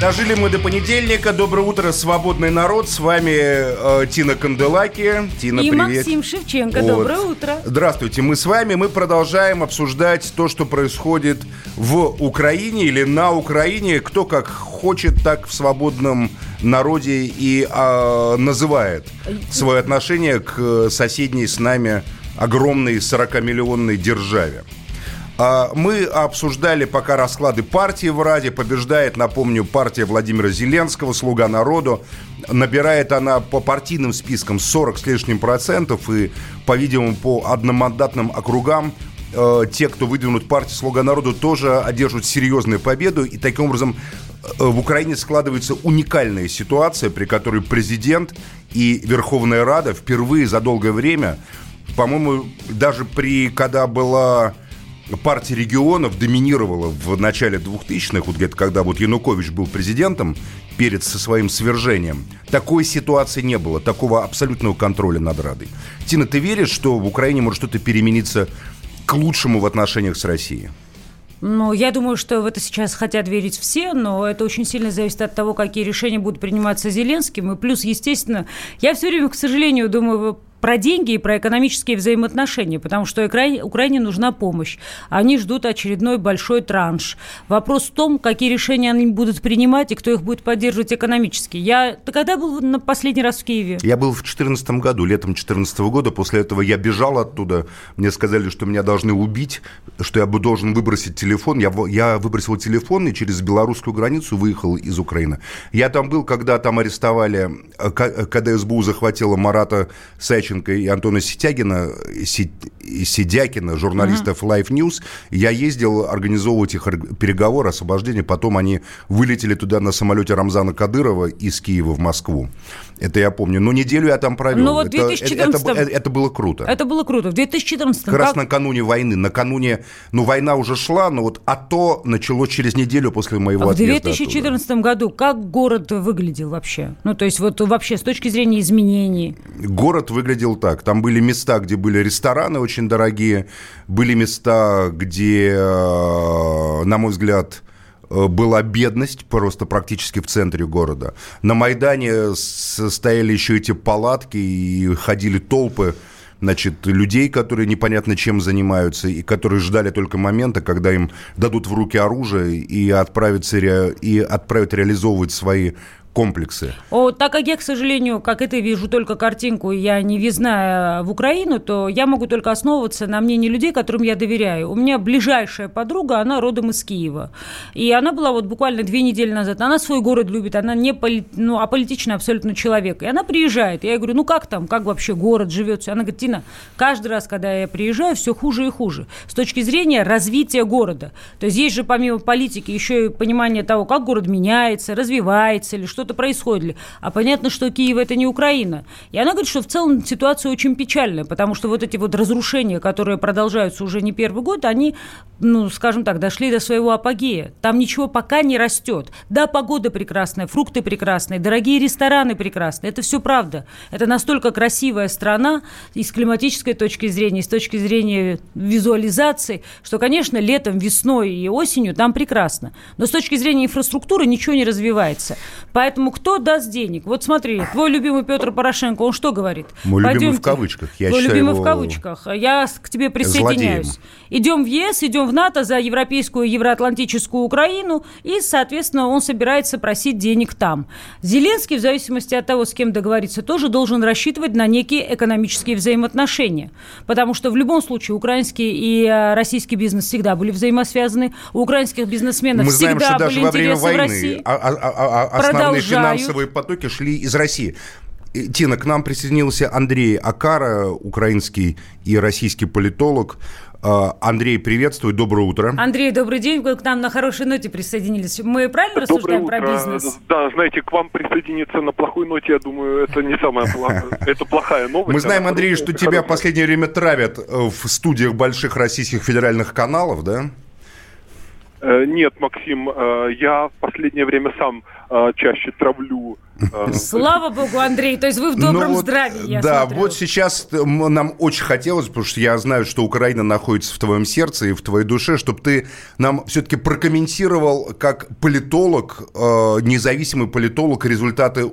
Дожили мы до понедельника. Доброе утро, свободный народ. С вами э, Тина Канделаки. Тина, И привет. Максим Шевченко. Вот. Доброе утро. Здравствуйте, мы с вами. Мы продолжаем обсуждать то, что происходит в Украине или на Украине. Кто как хочет, так в свободном народе и а, называет свое отношение к соседней с нами огромной 40-миллионной державе. А, Мы обсуждали пока расклады партии в Раде. Побеждает, напомню, партия Владимира Зеленского, «Слуга народу». Набирает она по партийным спискам 40 с лишним процентов. И, по-видимому, по одномандатным округам э, те, кто выдвинут партию «Слуга народу», тоже одержат серьезную победу. И таким образом в Украине складывается уникальная ситуация, при которой президент и Верховная Рада впервые за долгое время, по-моему, даже при, когда была партия регионов доминировала в начале 2000-х, вот где-то когда вот Янукович был президентом, перед со своим свержением, такой ситуации не было, такого абсолютного контроля над Радой. Тина, ты веришь, что в Украине может что-то перемениться к лучшему в отношениях с Россией? Ну, я думаю, что в это сейчас хотят верить все, но это очень сильно зависит от того, какие решения будут приниматься Зеленским. И плюс, естественно, я все время, к сожалению, думаю, про деньги и про экономические взаимоотношения, потому что Украине, Украине нужна помощь. Они ждут очередной большой транш. Вопрос в том, какие решения они будут принимать и кто их будет поддерживать экономически. Я... Ты когда был на последний раз в Киеве? Я был в 2014 году, летом 2014 года. После этого я бежал оттуда. Мне сказали, что меня должны убить, что я бы должен выбросить телефон. Я, я выбросил телефон и через белорусскую границу выехал из Украины. Я там был, когда там арестовали, э, когда СБУ захватила Марата Сайча Лещенко и Антона Ситягина, Сидякина, журналистов uh-huh. Life News. Я ездил организовывать их переговоры, освобождение. Потом они вылетели туда на самолете Рамзана Кадырова из Киева в Москву. Это я помню. Но неделю я там провел. Ну, вот 2014 это, это, это было круто. Это было круто. В 2014 Как раз как... накануне войны. Накануне, ну, война уже шла, но вот а то началось через неделю после моего а отъезда В 2014 оттуда. году как город выглядел вообще? Ну, то есть вот вообще с точки зрения изменений. Город выглядел так. Там были места, где были рестораны очень дорогие. Были места, где, э, на мой взгляд, Э, была бедность просто практически в центре города. На Майдане стояли еще эти палатки и ходили толпы значит, людей, которые непонятно чем занимаются, и которые ждали только момента, когда им дадут в руки оружие и, отправятся, и отправят реализовывать свои комплексы? О, так как я, к сожалению, как это вижу только картинку, я не визная в Украину, то я могу только основываться на мнении людей, которым я доверяю. У меня ближайшая подруга, она родом из Киева. И она была вот буквально две недели назад. Она свой город любит, она не поли, ну, аполитичный абсолютно человек. И она приезжает. Я ей говорю, ну как там, как вообще город живет? Она говорит, Тина, каждый раз, когда я приезжаю, все хуже и хуже. С точки зрения развития города. То есть есть же помимо политики еще и понимание того, как город меняется, развивается или что что-то происходит. А понятно, что Киев это не Украина. И она говорит, что в целом ситуация очень печальная, потому что вот эти вот разрушения, которые продолжаются уже не первый год, они, ну, скажем так, дошли до своего апогея. Там ничего пока не растет. Да, погода прекрасная, фрукты прекрасные, дорогие рестораны прекрасные. Это все правда. Это настолько красивая страна и с климатической точки зрения, и с точки зрения визуализации, что, конечно, летом, весной и осенью там прекрасно. Но с точки зрения инфраструктуры ничего не развивается. Поэтому Поэтому кто даст денег? Вот смотри, твой любимый Петр Порошенко, он что говорит? Мой Пойдемте. любимый в кавычках. Я твой любимый в кавычках. Я к тебе присоединяюсь. Злодеем. Идем в ЕС, идем в НАТО за европейскую, евроатлантическую Украину, и, соответственно, он собирается просить денег там. Зеленский, в зависимости от того, с кем договориться, тоже должен рассчитывать на некие экономические взаимоотношения. Потому что в любом случае украинский и э, российский бизнес всегда были взаимосвязаны. У украинских бизнесменов Мы всегда знаем, что были даже во время войны России. А, а, а, а основные финансовые потоки шли из России. Тина, к нам присоединился Андрей Акара, украинский и российский политолог. А, Андрей, приветствую, доброе утро. Андрей, добрый день, вы к нам на хорошей ноте присоединились. Мы правильно рассуждаем про бизнес? Да, знаете, к вам присоединиться на плохой ноте, я думаю, это не самая плохая, (laughs) это плохая новость. Мы знаем, Андрей, что тебя в последнее время травят э, в студиях больших российских федеральных каналов, да? Э, нет, Максим, э, я в последнее время сам э, чаще травлю. Слава богу, Андрей, то есть вы в ну добром ну, здравии, я Да, смотрю. вот сейчас нам очень хотелось, потому что я знаю, что Украина находится в твоем сердце и в твоей душе, чтобы ты нам все-таки прокомментировал как политолог, независимый политолог, результаты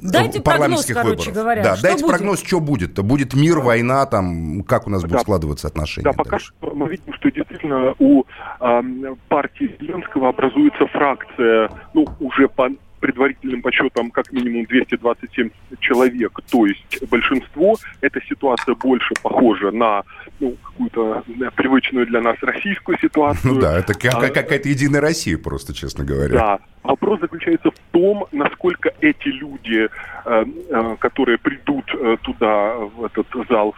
Дайте парламентских прогноз, выборов. Короче говоря. Да, что дайте будет? прогноз, что будет. Будет мир, война, там, как у нас да. будут складываться отношения. Да, пока дальше. что мы видим, что действительно у э, партии Зеленского образуется фракция, ну, уже по предварительным подсчетам как минимум 227 человек, то есть большинство. Эта ситуация больше похожа на ну, какую-то привычную для нас российскую ситуацию. Ну да, это а, какая-то единая Россия просто, честно говоря. Да. Вопрос заключается в том, насколько эти люди, э, э, которые придут э, туда, в этот зал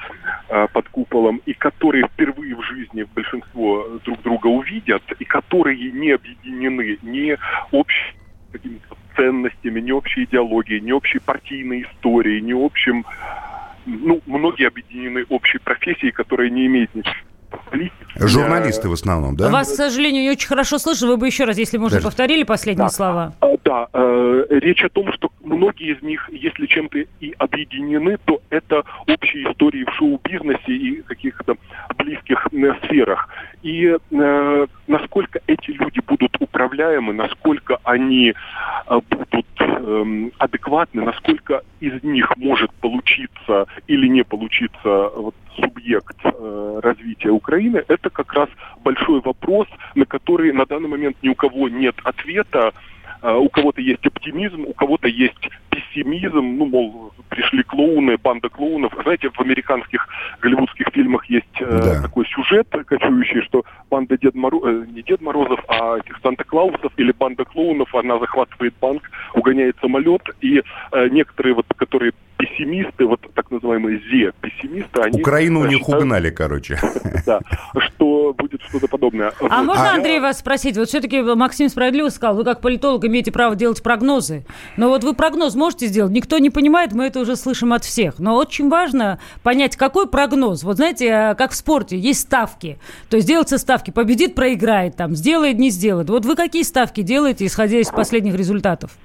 под куполом, и которые впервые в жизни большинство друг друга увидят, и которые не объединены ни общими какими-то ценностями, не общей идеологией, не общей партийной историей, не общим... Ну, многие объединены общей профессией, которая не имеет ничего Журналисты в основном, да? Вас, к сожалению, не очень хорошо слышу. Вы бы еще раз, если можно, Даже... повторили последние да. слова. А, да, э, речь о том, что многие из них, если чем-то и объединены, то это общие истории в шоу-бизнесе и каких-то близких э, сферах. И э, насколько эти люди будут управляемы, насколько они э, будут э, адекватны, насколько из них может получиться или не получиться вот, субъект э, развития Украины, это как раз большой вопрос, на который на данный момент ни у кого нет ответа. Э, у кого-то есть оптимизм, у кого-то есть пессимизм, ну, мол, пришли клоуны, банда клоунов. Знаете, в американских голливудских фильмах есть э, да. такой сюжет кочующий, что банда Дед Мороз, э, не Дед Морозов, а этих Санта-Клаусов или банда клоунов, она захватывает банк, угоняет самолет, и э, некоторые вот, которые пессимисты, вот так называемые зе-пессимисты, они... Украину у них считают, угнали, короче. (laughs) Да, что будет что-то подобное. А можно, Андрей, вас спросить? Вот все-таки Максим справедливо сказал, вы как политолог имеете право делать прогнозы. Но вот вы прогноз можете сделать? Никто не понимает, мы это уже слышим от всех. Но очень важно понять, какой прогноз. Вот знаете, э, как в спорте, есть ставки. То есть делаются ставки, победит, проиграет, там, сделает, не сделает. Вот вы какие ставки делаете, исходя из последних результатов?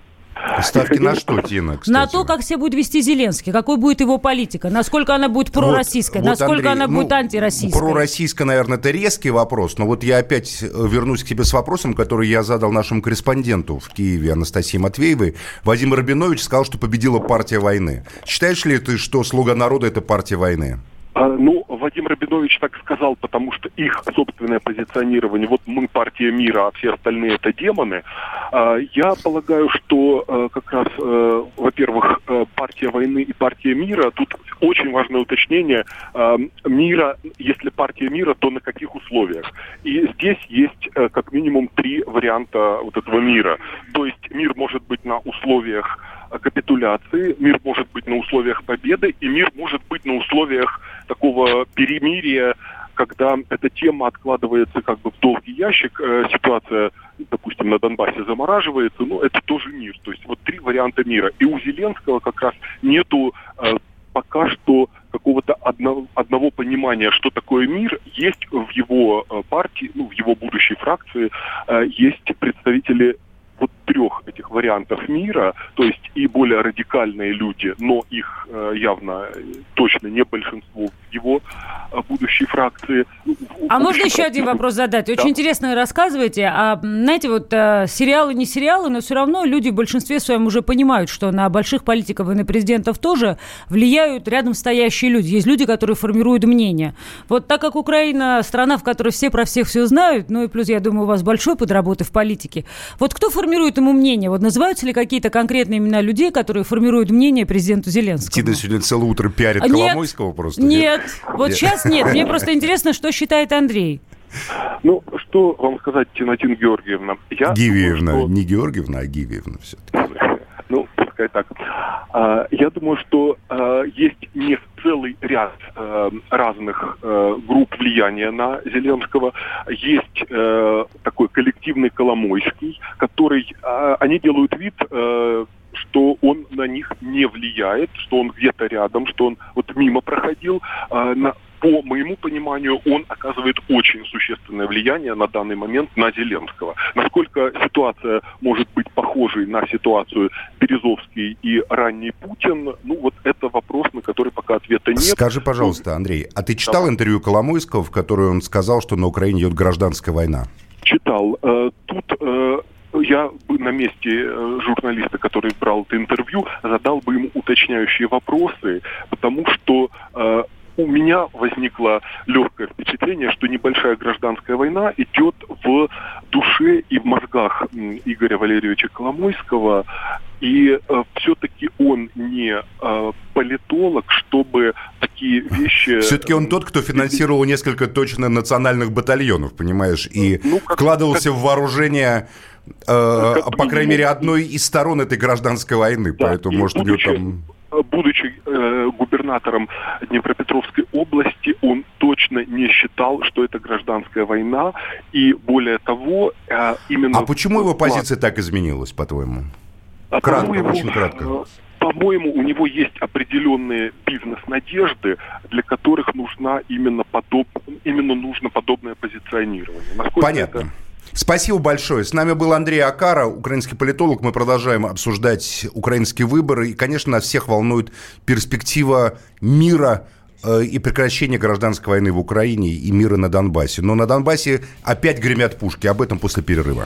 Ставки на что, Тина, кстати? На то, как себя будет вести Зеленский, какой будет его политика, насколько она будет пророссийская, вот, насколько Андрей, она будет ну, антироссийская. Пророссийская, наверное, это резкий вопрос, но вот я опять э, вернусь к тебе с вопросом, который я задал нашему корреспонденту в Киеве Анастасии Матвеевой. Вадим Рабинович сказал, что победила партия войны. Считаешь ли ты, что «Слуга народа» — это партия войны? А, ну, Вадим Рабинович так сказал, потому что их собственное позиционирование, вот мы партия мира, а все остальные это демоны. А, я полагаю, что э, как раз, э, во-первых, э, партия войны и партия мира, тут очень важное уточнение, мира, если партия мира, то на каких условиях? И здесь есть как минимум три варианта вот этого мира. То есть мир может быть на условиях капитуляции, мир может быть на условиях победы, и мир может быть на условиях такого перемирия, когда эта тема откладывается как бы в долгий ящик, э, ситуация, допустим, на Донбассе замораживается, ну, это тоже мир. То есть вот три варианта мира. И у Зеленского как раз нету э, пока что какого-то одного, одного понимания, что такое мир, есть в его э, партии, ну, в его будущей фракции, есть представители вот трех этих вариантов мира, то есть и более радикальные люди, но их э, явно э, точно не большинство в его э, будущей фракции. Ну, а можно еще один вопрос задать? Очень да. интересно рассказываете. А, знаете, вот сериалы не сериалы, но все равно люди в большинстве своем уже понимают, что на больших политиков и на президентов тоже влияют рядом стоящие люди. Есть люди, которые формируют мнение. Вот так как Украина страна, в которой все про всех все знают, ну и плюс, я думаю, у вас большой опыт работы в политике. Вот кто формирует формирует ему мнение? Вот называются ли какие-то конкретные имена людей, которые формируют мнение президенту Зеленскому? Тида сегодня целое утро пиарит нет, Коломойского просто? Нет, нет. вот нет. сейчас нет. Мне просто интересно, что считает Андрей. Ну, что вам сказать, Тинатин Георгиевна? Я Гивиевна, думаю, что... не Георгиевна, а Гивиевна все-таки. Ну, пускай так. А, я думаю, что а, есть не целый ряд а, разных а, групп влияния на Зеленского. Есть а, такой коллективный Коломойский, который... А, они делают вид... А, что он на них не влияет, что он где-то рядом, что он вот мимо проходил. А, на, по моему пониманию, он оказывает очень существенное влияние на данный момент на Зеленского. Насколько ситуация может быть похожей на ситуацию Березовский и ранний Путин, ну вот это вопрос, на который пока ответа нет. Скажи, пожалуйста, Андрей, а ты читал да. интервью Коломойского, в котором он сказал, что на Украине идет гражданская война? Читал. Э, тут э, я бы на месте э, журналиста, который брал это интервью, задал бы ему уточняющие вопросы, потому что у меня возникло легкое впечатление, что небольшая гражданская война идет в душе и в мозгах Игоря Валерьевича Коломойского, и э, все-таки он не э, политолог, чтобы такие вещи... Все-таки он тот, кто финансировал несколько точно национальных батальонов, понимаешь, и ну, как, вкладывался как... в вооружение Э, по крайней мере, одной из сторон этой гражданской войны. Да, Поэтому, может, у него там э, губернатором Днепропетровской области, он точно не считал, что это гражданская война. И более того, э, именно... А почему его позиция так изменилась, по-твоему? А кратко, по очень кратко. Э, по-моему, у него есть определенные бизнес-надежды, для которых нужна именно, подоб... именно нужно подобное позиционирование. Насколько Понятно. Это Спасибо большое. С нами был Андрей Акара, украинский политолог. Мы продолжаем обсуждать украинские выборы. И, конечно, нас всех волнует перспектива мира э, и прекращения гражданской войны в Украине и мира на Донбассе. Но на Донбассе опять гремят пушки. Об этом после перерыва.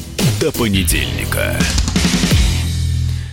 до понедельника.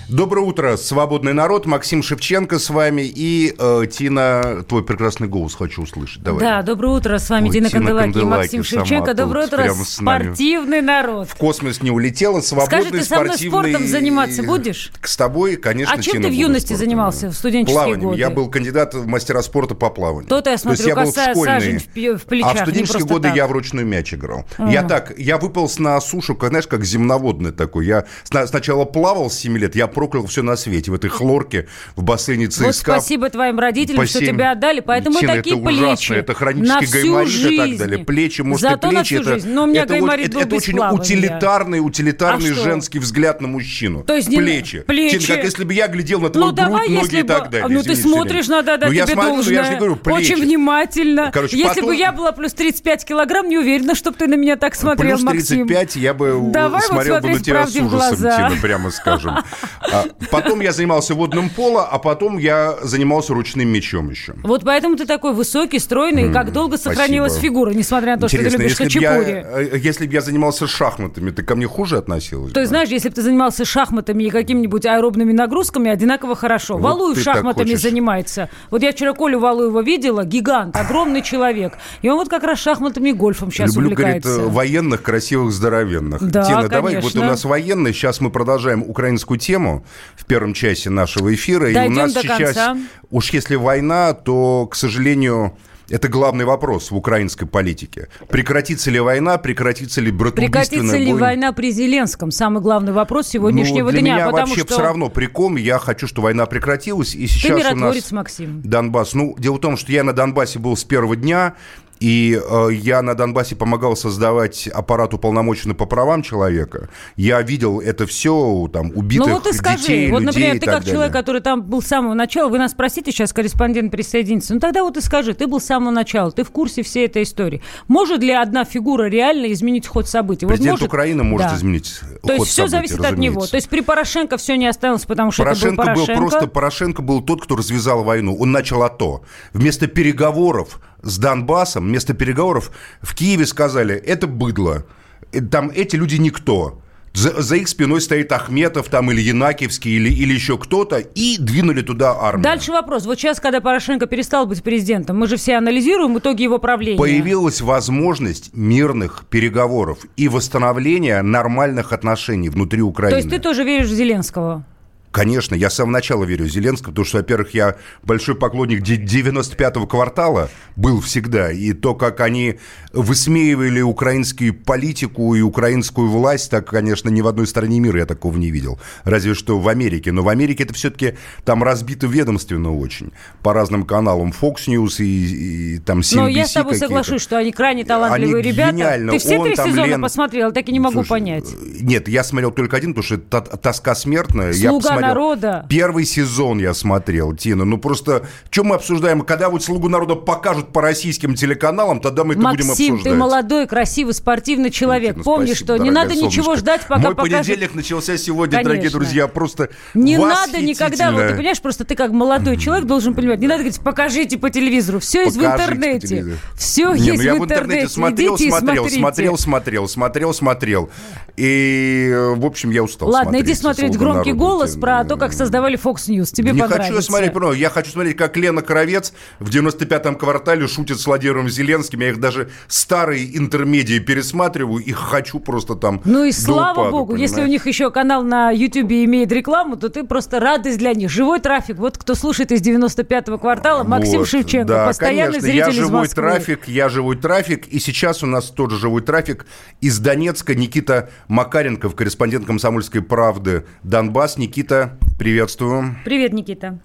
Доброе утро, свободный народ. Максим Шевченко с вами и э, Тина, твой прекрасный голос хочу услышать. Давай. Да, доброе утро, с вами Ой, Тина, Тина Канделаки и Максим Шевченко. Доброе утро, спортивный народ. В космос не улетела, свободный Скажи, ты со мной спортом заниматься будешь? С тобой, конечно, А чем Тина, ты в юности спортом. занимался в студенческие Плаванием. годы? Я был кандидат в мастера спорта по плаванию. То-то я смотрю, То есть я был в школьные, в, плечах, А в студенческие годы так. я в ручной мяч играл. А. Я так, я выполз на сушу, знаешь, как земноводный такой. Я сначала плавал с 7 лет, я проклял все на свете в этой хлорке, в бассейне ЦСКА. Вот спасибо твоим родителям, что тебя отдали, поэтому Тина, такие это плечи. Ужасно, это хронический гайморит и так далее. Плечи, может, Зато и плечи. На всю это, жизнь. Но у меня это, гайморит это, это очень утилитарный, утилитарный а женский взгляд на мужчину. То есть плечи. плечи. Тина, как если бы я глядел на твою ну, грудь, давай, ноги и так далее. Ну, ты смотришь, надо отдать ну, тебе должное. Очень внимательно. Короче, если бы я была плюс 35 килограмм, не уверена, чтобы ты на меня так смотрел, плюс 35 Максим. я бы Давай смотрел вот бы на тебя с ужасом, Тина, прямо скажем. (laughs) А, потом я занимался водным поло, а потом я занимался ручным мечом еще. Вот поэтому ты такой высокий, стройный, и как долго сохранилась спасибо. фигура, несмотря на то, Интересно, что ты любишь хачапури. Э, если бы я занимался шахматами, ты ко мне хуже относилась? То есть, знаешь, если бы ты занимался шахматами и какими-нибудь аэробными нагрузками, одинаково хорошо. Вот Валуев шахматами занимается. Вот я вчера Колю Валуева видела, гигант, огромный человек. И он вот как раз шахматами и гольфом сейчас Люблю, увлекается. говорит, военных, красивых, здоровенных. Да, Тина, конечно. давай, вот у нас военный, сейчас мы продолжаем украинскую тему в первом часе нашего эфира. Дойдем и у нас до сейчас, конца. уж если война, то, к сожалению, это главный вопрос в украинской политике. Прекратится ли война, прекратится ли братоубийственная Прекратится ли война при Зеленском? Самый главный вопрос сегодняшнего ну, для дня. меня потому вообще что... все равно при ком. Я хочу, чтобы война прекратилась. И сейчас Ты у нас Максим. Донбасс. Ну, дело в том, что я на Донбассе был с первого дня. И э, я на Донбассе помогал создавать аппарат уполномоченный по правам человека. Я видел это все, там, убитых ну, вот и скажи, детей, вот, например, людей ты как человек, который там был с самого начала, вы нас спросите, сейчас корреспондент присоединится, ну тогда вот и скажи, ты был с самого начала, ты в курсе всей этой истории. Может ли одна фигура реально изменить ход событий? Президент вот может... Украины может да. изменить То есть все событий, зависит разумеется. от него. То есть при Порошенко все не осталось, потому что Порошенко это был Порошенко. был просто Порошенко был тот, кто развязал войну. Он начал АТО. Вместо переговоров с Донбассом, вместо переговоров в Киеве сказали, это быдло, э, там эти люди никто. За, за их спиной стоит Ахметов там или Янакиевский или, или еще кто-то, и двинули туда армию. Дальше вопрос. Вот сейчас, когда Порошенко перестал быть президентом, мы же все анализируем итоги его правления. Появилась возможность мирных переговоров и восстановления нормальных отношений внутри Украины. То есть ты тоже веришь в Зеленского? Конечно, я с самого начала верю Зеленскому, потому что, во-первых, я большой поклонник 95-го квартала, был всегда, и то, как они высмеивали украинскую политику и украинскую власть, так, конечно, ни в одной стране мира я такого не видел. Разве что в Америке. Но в Америке это все-таки там разбито ведомственно очень. По разным каналам Fox News и, и там CNBC Но я с тобой соглашусь, что они крайне талантливые они ребята. Гениально. Ты все Он, три сезона Лен... посмотрел, так и не могу Слушай, понять. Нет, я смотрел только один, потому что это тоска смертная. Слуга я посмотрел... народа. Первый сезон я смотрел, Тина. Ну просто, что мы обсуждаем? Когда вот «Слугу народа» покажут по российским телеканалам, тогда мы это Максим, будем обсуждать. Максим, ты молодой, красивый, спортивный человек. Ну, Помни, спасибо, что не надо солнышко. ничего ждать, пока Мой покажут... понедельник начался сегодня, Конечно. дорогие друзья, просто Не надо никогда, вот ты понимаешь, просто ты как молодой человек должен понимать, не надо говорить, покажите по телевизору, все есть в интернете. Все не, есть ну, я в интернете. смотрел, Идите смотрел, смотрел, смотрел, смотрел, смотрел. И, в общем, я устал Ладно, иди смотреть громкий голос про то, как создавали Fox News. Тебе не понравится. хочу смотреть, я хочу смотреть, как Лена Кровец в 95-м квартале шутит с Владимиром Зеленским. Я их даже старые интермедии пересматриваю и хочу просто там Ну и слава упаду, богу, понимаешь? если у них еще канал на Ютьюбе имеет рекламу, то ты просто радость для них. Живой трафик. Вот кто слушает из 95-го квартала, Максим вот, Шевченко, да, постоянный конечно, зритель я живой из трафик, я живой трафик. И сейчас у нас тоже живой трафик из Донецка. Никита Макаренков, корреспондент «Комсомольской правды» Донбасс. Никита, приветствую. Привет, Никита.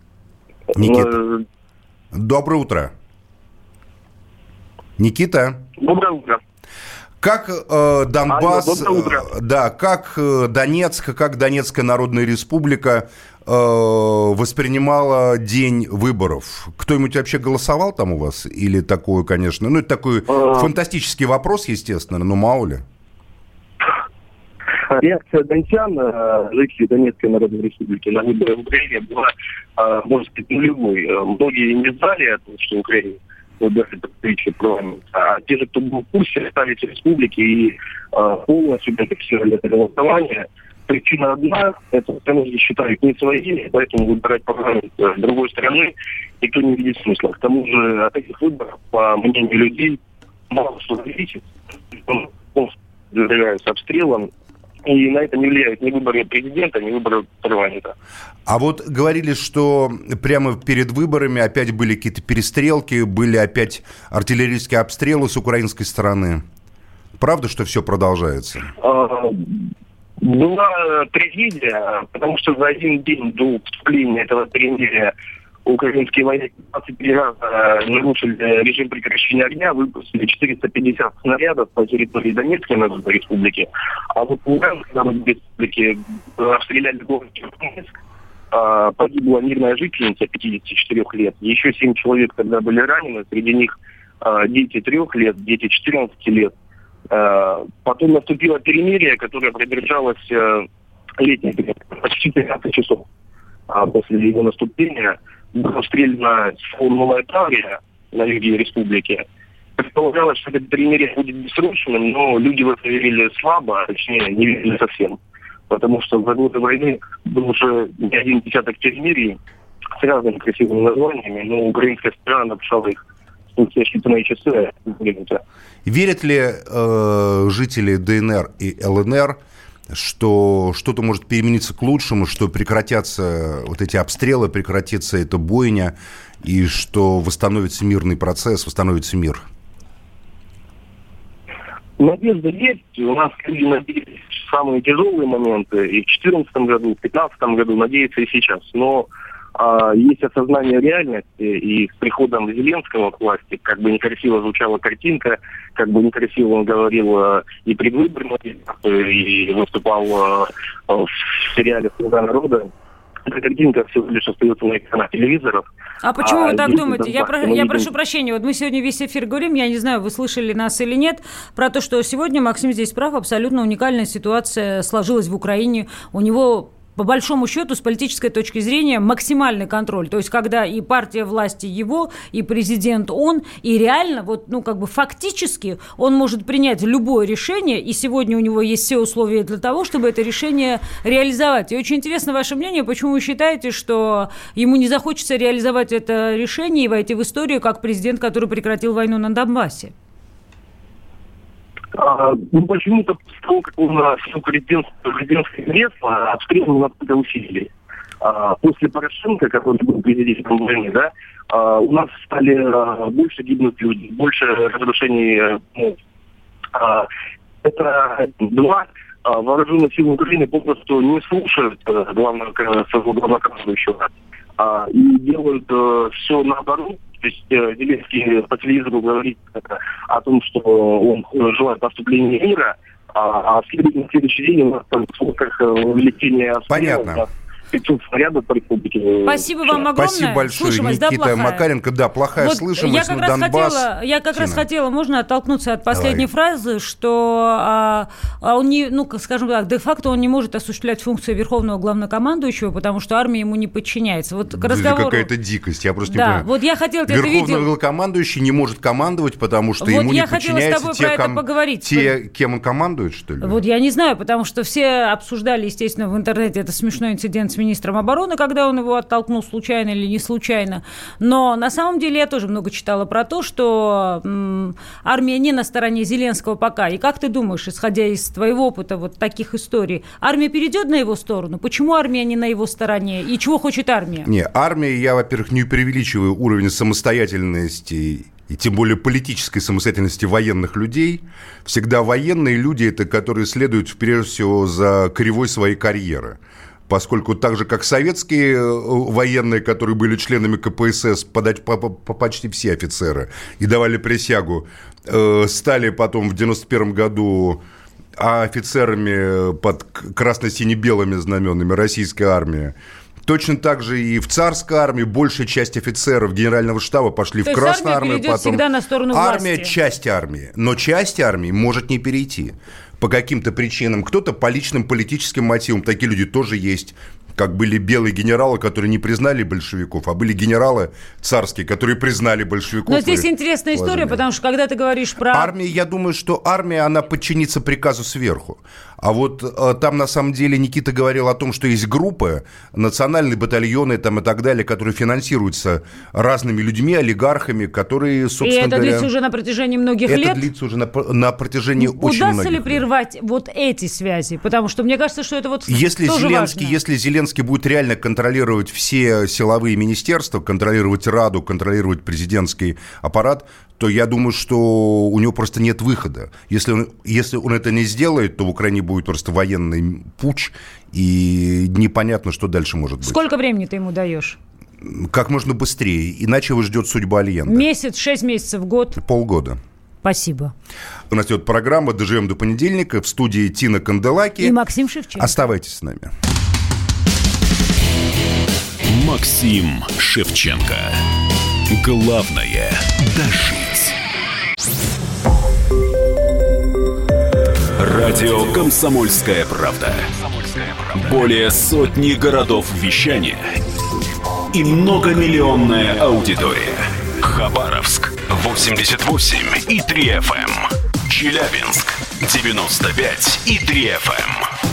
Никита. Ну, Доброе утро. Никита. Доброе утро. Как э, Донбасс, Алло, э, да, как э, Донецк, как Донецкая Народная Республика э, воспринимала день выборов? Кто-нибудь вообще голосовал там у вас? Или такое, конечно, ну это такой а... фантастический вопрос, естественно, но мало ли. Реакция дончан, э, жителей Донецкой Народной Республики на выборы в Украине была, э, можно сказать, нулевой. Многие не знали о том, что Украина выбирать представителей парламента. А те же, кто был в курсе, остались в республике и э, полностью бенефицировали это голосование. Причина одна, это потому что считают не своими, поэтому выбирать парламент другой стороны никто не видит смысла. К тому же от этих выборов, по мнению людей, мало что зависит. Он является обстрелом, и на это не влияют ни выборы президента, ни выборы парламента. А вот говорили, что прямо перед выборами опять были какие-то перестрелки, были опять артиллерийские обстрелы с украинской стороны. Правда, что все продолжается? А, была трагедия, потому что за один день до вступления этого перемирия украинские военные 23 раза нарушили режим прекращения огня, выпустили 450 снарядов по территории Донецкой Народной Республики. А вот в Луганской Народной Республике обстреляли город Донецк. А, погибла мирная жительница 54 лет. Еще 7 человек тогда были ранены. Среди них а, дети 3 лет, дети 14 лет. А, потом наступило перемирие, которое продержалось летний почти 15 часов после его наступления расстреляна новая Таврия на юге республики. Предполагалось, что это перемирие будет бессрочным, но люди в это верили слабо, а точнее не верили совсем. Потому что за годы войны был уже не один десяток перемирий с разными красивыми названиями, но украинская сторона написала их. Верят ли э, жители ДНР и ЛНР что что-то может перемениться к лучшему, что прекратятся вот эти обстрелы, прекратится эта бойня, и что восстановится мирный процесс, восстановится мир? Надежда есть. У нас люди надеялись в самые тяжелые моменты. И в 2014 году, в 2015 году, надеются и сейчас. Но есть осознание реальности, и с приходом Зеленского к власти, как бы некрасиво звучала картинка, как бы некрасиво он говорил а, и предвыборно, и выступал а, в сериале «Слуга народа», эта картинка всего лишь остается на экранах телевизоров. А почему а вы так думаете? Я, про, я прошу прощения, вот мы сегодня весь эфир говорим, я не знаю, вы слышали нас или нет, про то, что сегодня Максим здесь прав, абсолютно уникальная ситуация сложилась в Украине. У него по большому счету, с политической точки зрения, максимальный контроль. То есть, когда и партия власти его, и президент он, и реально, вот, ну, как бы фактически он может принять любое решение, и сегодня у него есть все условия для того, чтобы это решение реализовать. И очень интересно ваше мнение, почему вы считаете, что ему не захочется реализовать это решение и войти в историю как президент, который прекратил войну на Донбассе? А, ну, почему-то после того, как он сел президентское кресло, обстрелы настолько усилили. а, после Порошенко, который был президентом войны, да, а, у нас стали а, больше гибнуть люди, больше разрушений. Ну, а, это два а, вооруженных сил Украины попросту не слушают а, главного, своего главнокомандующего а, и делают а, все наоборот. То есть э, Зеленский по телевизору говорит о том, что он желает поступления мира, а, а в следующий день у нас там как увеличение... Понятно. 500 снарядов по республике. Спасибо вам огромное. Спасибо большое, Слышимость, Никита да, Макаренко. Да, плохая вот слышимость я как на раз Донбасс. Хотела, я как Тина. раз хотела, можно оттолкнуться от последней Давай. фразы, что а, а он не, ну, скажем так, де-факто он не может осуществлять функцию верховного главнокомандующего, потому что армия ему не подчиняется. Вот к Это разговору... какая-то дикость, я просто Да, не понимаю. вот я хотела, это Верховный видел. главнокомандующий не может командовать, потому что Вот ему не подчиняются те, про это ком- поговорить. те, кем он командует, что ли? Вот я не знаю, потому что все обсуждали, естественно, в интернете это смешной инцидент с министром обороны, когда он его оттолкнул случайно или не случайно. Но на самом деле я тоже много читала про то, что м, армия не на стороне Зеленского пока. И как ты думаешь, исходя из твоего опыта вот таких историй, армия перейдет на его сторону? Почему армия не на его стороне? И чего хочет армия? Не, армия, я, во-первых, не преувеличиваю уровень самостоятельности и тем более политической самостоятельности военных людей. Всегда военные люди – это которые следуют, прежде всего, за кривой своей карьеры. Поскольку так же, как советские э, военные, которые были членами КПСС, подать, по, по- почти все офицеры, и давали присягу, э, стали потом в 91 году а офицерами под красно-сине-белыми знаменами российской армии. Точно так же и в царской армии большая часть офицеров генерального штаба пошли То в Красную армию. Потом... всегда на сторону армия власти. часть армии, но часть армии может не перейти по каким-то причинам. Кто-то по личным политическим мотивам, такие люди тоже есть. Как были белые генералы, которые не признали большевиков, а были генералы царские, которые признали большевиков. Но здесь и интересная история, потому что когда ты говоришь про... Армия, я думаю, что армия, она подчинится приказу сверху. А вот э, там, на самом деле, Никита говорил о том, что есть группы, национальные батальоны там, и так далее, которые финансируются разными людьми, олигархами, которые, И собственно это говоря... длится уже на протяжении многих это лет. длится уже на, на протяжении очень Удастся многих ли лет. прервать вот эти связи? Потому что мне кажется, что это вот Если Зеленский, важно. если Зеленский будет реально контролировать все силовые министерства, контролировать Раду, контролировать президентский аппарат, то я думаю, что у него просто нет выхода. Если он, если он это не сделает, то в Украине будет просто военный путь, и непонятно, что дальше может быть. Сколько времени ты ему даешь? Как можно быстрее, иначе его ждет судьба Альенда. Месяц, шесть месяцев, год? Полгода. Спасибо. У нас идет программа «Доживем до понедельника» в студии Тина Канделаки. И Максим Шевченко. Оставайтесь с нами. Максим Шевченко. Главное – дожить. Радио «Комсомольская правда». Более сотни городов вещания – и многомиллионная аудитория. Хабаровск 88 и 3 FM. Челябинск 95 и 3 FM.